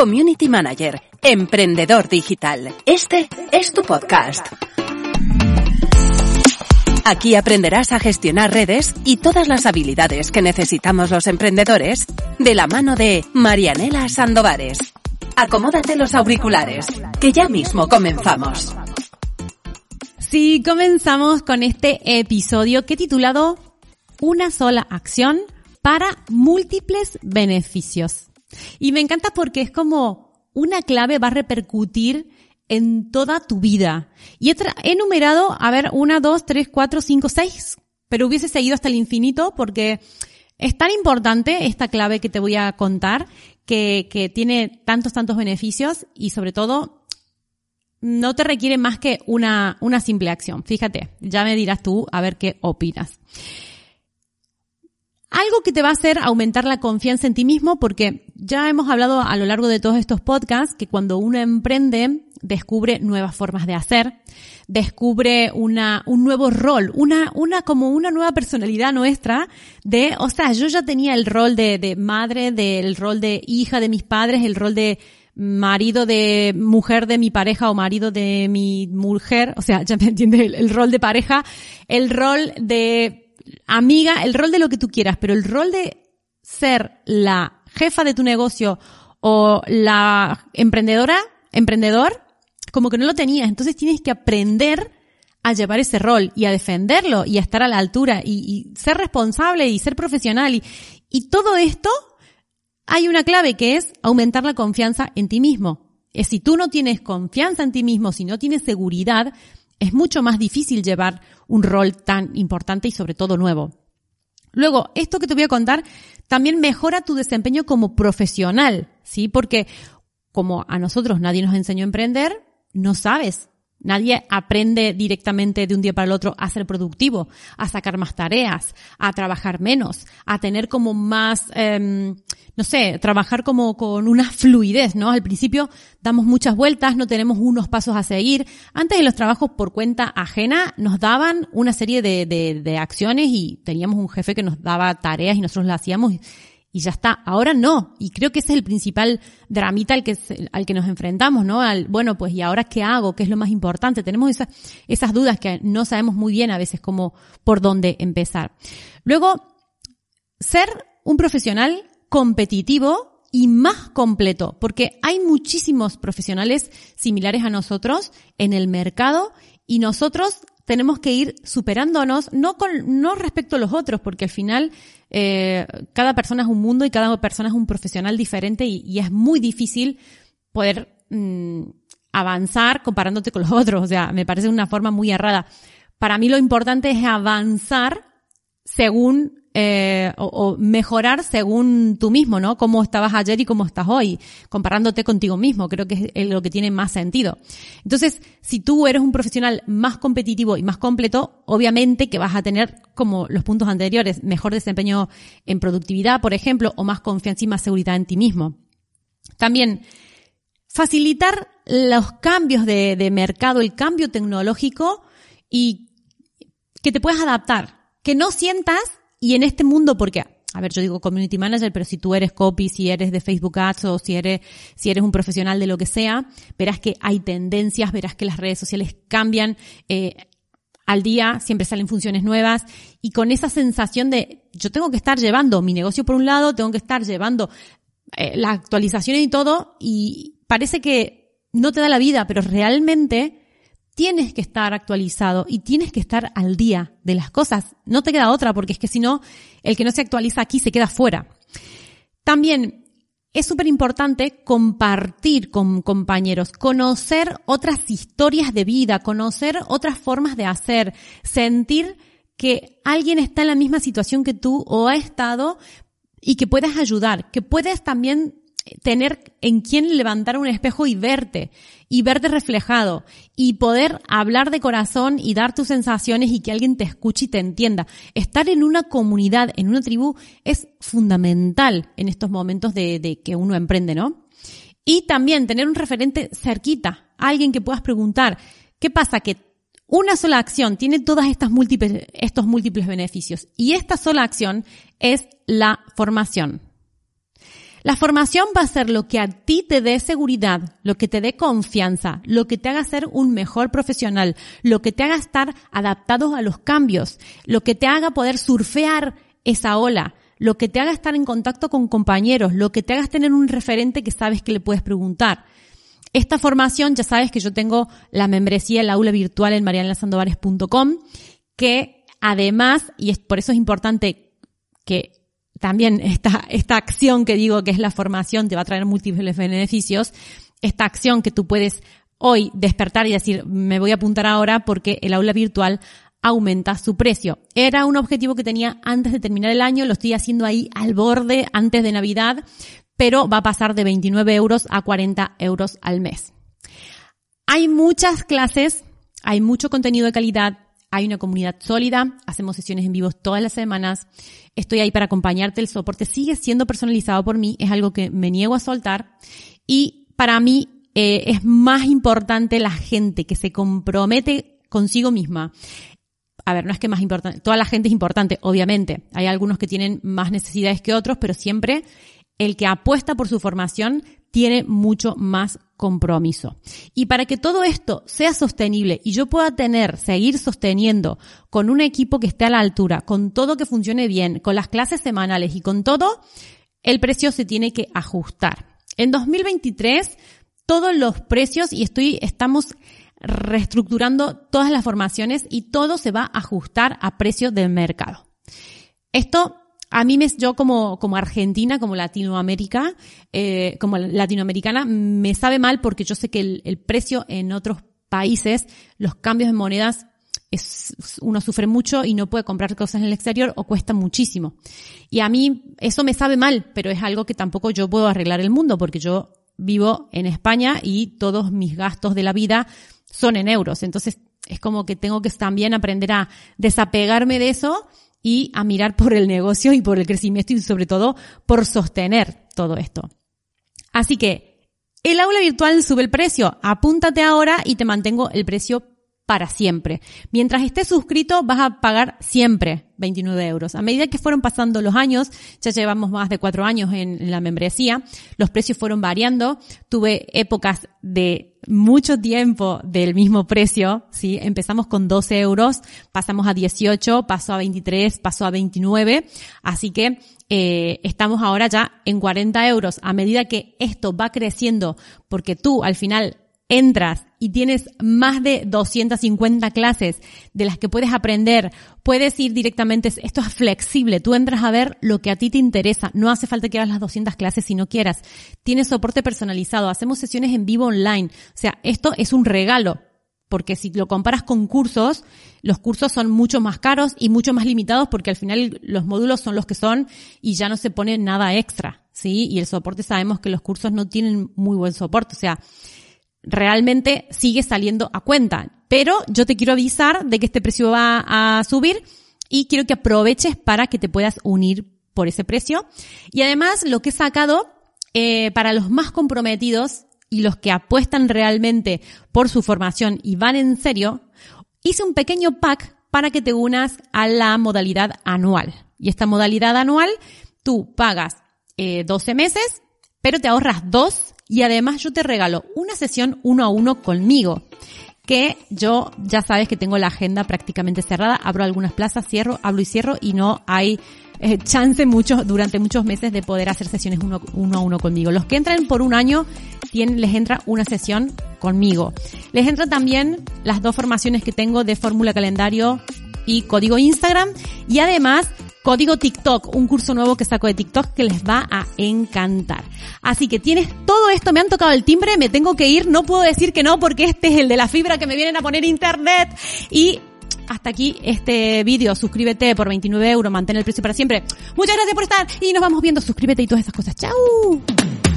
Community Manager, emprendedor digital. Este es tu podcast. Aquí aprenderás a gestionar redes y todas las habilidades que necesitamos los emprendedores de la mano de Marianela Sandovares. Acomódate los auriculares, que ya mismo comenzamos. Sí, comenzamos con este episodio que titulado Una sola acción para múltiples beneficios. Y me encanta porque es como una clave va a repercutir en toda tu vida. Y he, enumerado, a ver, una, dos, tres, cuatro, cinco, seis, pero hubiese seguido hasta el infinito porque es tan importante esta clave que te voy a contar que, que tiene tantos, tantos beneficios y sobre todo no te requiere más que una, una simple acción. Fíjate, ya me dirás tú a ver qué opinas. Algo que te va a hacer aumentar la confianza en ti mismo, porque ya hemos hablado a lo largo de todos estos podcasts que cuando uno emprende, descubre nuevas formas de hacer, descubre una, un nuevo rol, una, una, como una nueva personalidad nuestra de, o sea, yo ya tenía el rol de, de madre, del rol de hija de mis padres, el rol de marido de mujer de mi pareja o marido de mi mujer, o sea, ya me entiende el, el rol de pareja, el rol de amiga, el rol de lo que tú quieras, pero el rol de ser la jefa de tu negocio o la emprendedora, emprendedor, como que no lo tenías. Entonces tienes que aprender a llevar ese rol y a defenderlo y a estar a la altura y, ser responsable y ser profesional. Y, y todo esto hay una clave que es aumentar la confianza en ti mismo. Si tú no tienes confianza en ti mismo, si no tienes seguridad, es mucho más difícil llevar un rol tan importante y sobre todo nuevo. Luego, esto que te voy a contar también mejora tu desempeño como profesional, ¿sí? Porque como a nosotros nadie nos enseñó a emprender, no sabes Nadie aprende directamente de un día para el otro a ser productivo, a sacar más tareas, a trabajar menos, a tener como más, eh, no sé, trabajar como con una fluidez, ¿no? Al principio damos muchas vueltas, no tenemos unos pasos a seguir. Antes de los trabajos por cuenta ajena nos daban una serie de, de, de acciones y teníamos un jefe que nos daba tareas y nosotros las hacíamos y ya está. Ahora no. Y creo que ese es el principal dramita al que, al que nos enfrentamos, ¿no? Al, bueno, pues, ¿y ahora qué hago? ¿Qué es lo más importante? Tenemos esas, esas dudas que no sabemos muy bien a veces cómo, por dónde empezar. Luego, ser un profesional competitivo y más completo, porque hay muchísimos profesionales similares a nosotros en el mercado y nosotros tenemos que ir superándonos, no con, no respecto a los otros, porque al final eh, cada persona es un mundo y cada persona es un profesional diferente y, es muy difícil poder mm, avanzar comparándote con los otros. O sea, me parece una forma muy errada. Para mí lo importante es avanzar según eh, o, mejorar según tú mismo, ¿no? Cómo estabas ayer y cómo estás hoy, comparándote contigo mismo. Creo que es lo que tiene más sentido. Entonces, si tú eres un profesional más competitivo y más completo, obviamente que vas a tener, como los puntos anteriores, mejor desempeño en productividad, por ejemplo, o más confianza y más seguridad en ti mismo. También, facilitar los cambios de, de mercado, el cambio tecnológico y que te puedas adaptar. Que no sientas y en este mundo, porque, a ver, yo digo community manager, pero si tú eres copy, si eres de Facebook Ads o si eres, si eres un profesional de lo que sea, verás que hay tendencias, verás que las redes sociales cambian, eh, al día, siempre salen funciones nuevas. Y con esa sensación de yo tengo que estar llevando mi negocio por un lado, tengo que estar llevando eh, las actualizaciones y todo y parece que no te da la vida, pero realmente tienes que estar actualizado y tienes que estar al día de las cosas. No te queda otra porque es que si no, el que no se actualiza aquí se queda fuera. También es súper importante compartir con compañeros, conocer otras historias de vida, conocer otras formas de hacer, sentir que alguien está en la misma situación que tú o ha estado y que puedes ayudar, que puedes también tener en quién levantar un espejo y verte, y verte reflejado, y poder hablar de corazón y dar tus sensaciones y que alguien te escuche y te entienda. Estar en una comunidad, en una tribu, es fundamental en estos momentos de, que uno emprende, ¿no? Y también tener un referente cerquita, alguien que puedas preguntar, ¿qué pasa? Que una sola acción tiene todas estas múltiples, estos múltiples beneficios, y esta sola acción es la formación. La formación va a ser lo que a ti te dé seguridad, lo que te dé confianza, lo que te haga ser un mejor profesional, lo que te haga estar adaptado a los cambios, lo que te haga poder surfear esa ola, lo que te haga estar en contacto con compañeros, lo que te haga tener un referente que sabes que le puedes preguntar. Esta formación, ya sabes que yo tengo la membresía, el aula virtual en marianelasandovares.com, que además, y es, por eso es importante que también esta, esta acción que digo que es la formación te va a traer múltiples beneficios, esta acción que tú puedes hoy despertar y decir, me voy a apuntar ahora porque el aula virtual aumenta su precio. Era un objetivo que tenía antes de terminar el año, lo estoy haciendo ahí al borde antes de Navidad, pero va a pasar de 29 euros a 40 euros al mes. Hay muchas clases, hay mucho contenido de calidad, hay una comunidad sólida, hacemos sesiones en vivo todas las semanas, estoy ahí para acompañarte, el soporte sigue siendo personalizado por mí, es algo que me niego a soltar y para mí eh, es más importante la gente que se compromete consigo misma. A ver, no es que más importante, toda la gente es importante, obviamente. Hay algunos que tienen más necesidades que otros, pero siempre el que apuesta por su formación tiene mucho más compromiso. Y para que todo esto sea sostenible y yo pueda tener, seguir sosteniendo con un equipo que esté a la altura, con todo que funcione bien, con las clases semanales y con todo, el precio se tiene que ajustar. En 2023, todos los precios y estoy, estamos reestructurando todas las formaciones y todo se va a ajustar a precio del mercado. Esto a mí me, yo como, como argentina, como Latinoamérica, eh, como latinoamericana, me sabe mal porque yo sé que el, el precio en otros países, los cambios de monedas, es, uno sufre mucho y no puede comprar cosas en el exterior o cuesta muchísimo. Y a mí eso me sabe mal, pero es algo que tampoco yo puedo arreglar el mundo porque yo vivo en España y todos mis gastos de la vida son en euros. Entonces es como que tengo que también aprender a desapegarme de eso y a mirar por el negocio y por el crecimiento y sobre todo por sostener todo esto. Así que el aula virtual sube el precio. Apúntate ahora y te mantengo el precio para siempre. Mientras estés suscrito vas a pagar siempre 29 euros. A medida que fueron pasando los años, ya llevamos más de cuatro años en, la membresía, los precios fueron variando. Tuve épocas de mucho tiempo del mismo precio, ¿sí? Empezamos con 12 euros, pasamos a 18, pasó a 23, pasó a 29. Así que eh, estamos ahora ya en 40 euros. A medida que esto va creciendo, porque tú al final entras y tienes más de 250 clases de las que puedes aprender, puedes ir directamente, esto es flexible, tú entras a ver lo que a ti te interesa, no hace falta que hagas las 200 clases si no quieras, tienes soporte personalizado, hacemos sesiones en vivo online, o sea, esto es un regalo, porque si lo comparas con cursos, los cursos son mucho más caros y mucho más limitados porque al final los módulos son los que son y ya no se pone nada extra, ¿sí? Y el soporte sabemos que los cursos no tienen muy buen soporte, o sea, realmente sigue saliendo a cuenta. Pero yo te quiero avisar de que este precio va a subir y quiero que aproveches para que te puedas unir por ese precio. Y además lo que he sacado eh, para los más comprometidos y los que apuestan realmente por su formación y van en serio, hice un pequeño pack para que te unas a la modalidad anual. Y esta modalidad anual, tú pagas eh, 12 meses, pero te ahorras dos y además yo te regalo una sesión uno a uno conmigo que yo ya sabes que tengo la agenda prácticamente cerrada, abro algunas plazas, cierro, hablo y cierro y no hay eh, chance mucho, durante muchos meses de poder hacer sesiones uno, uno, a uno conmigo. Los que entran por un año tienen, les entra una sesión conmigo. Les entra también las dos formaciones que tengo de fórmula calendario y código Instagram y además Código TikTok, un curso nuevo que saco de TikTok que les va a encantar. Así que tienes todo esto, me han tocado el timbre, me tengo que ir, no puedo decir que no porque este es el de la fibra que me vienen a poner internet y hasta aquí este vídeo. Suscríbete por 29 euros, mantén el precio para siempre. Muchas gracias por estar y nos vamos viendo. Suscríbete y todas esas cosas. ¡Chao!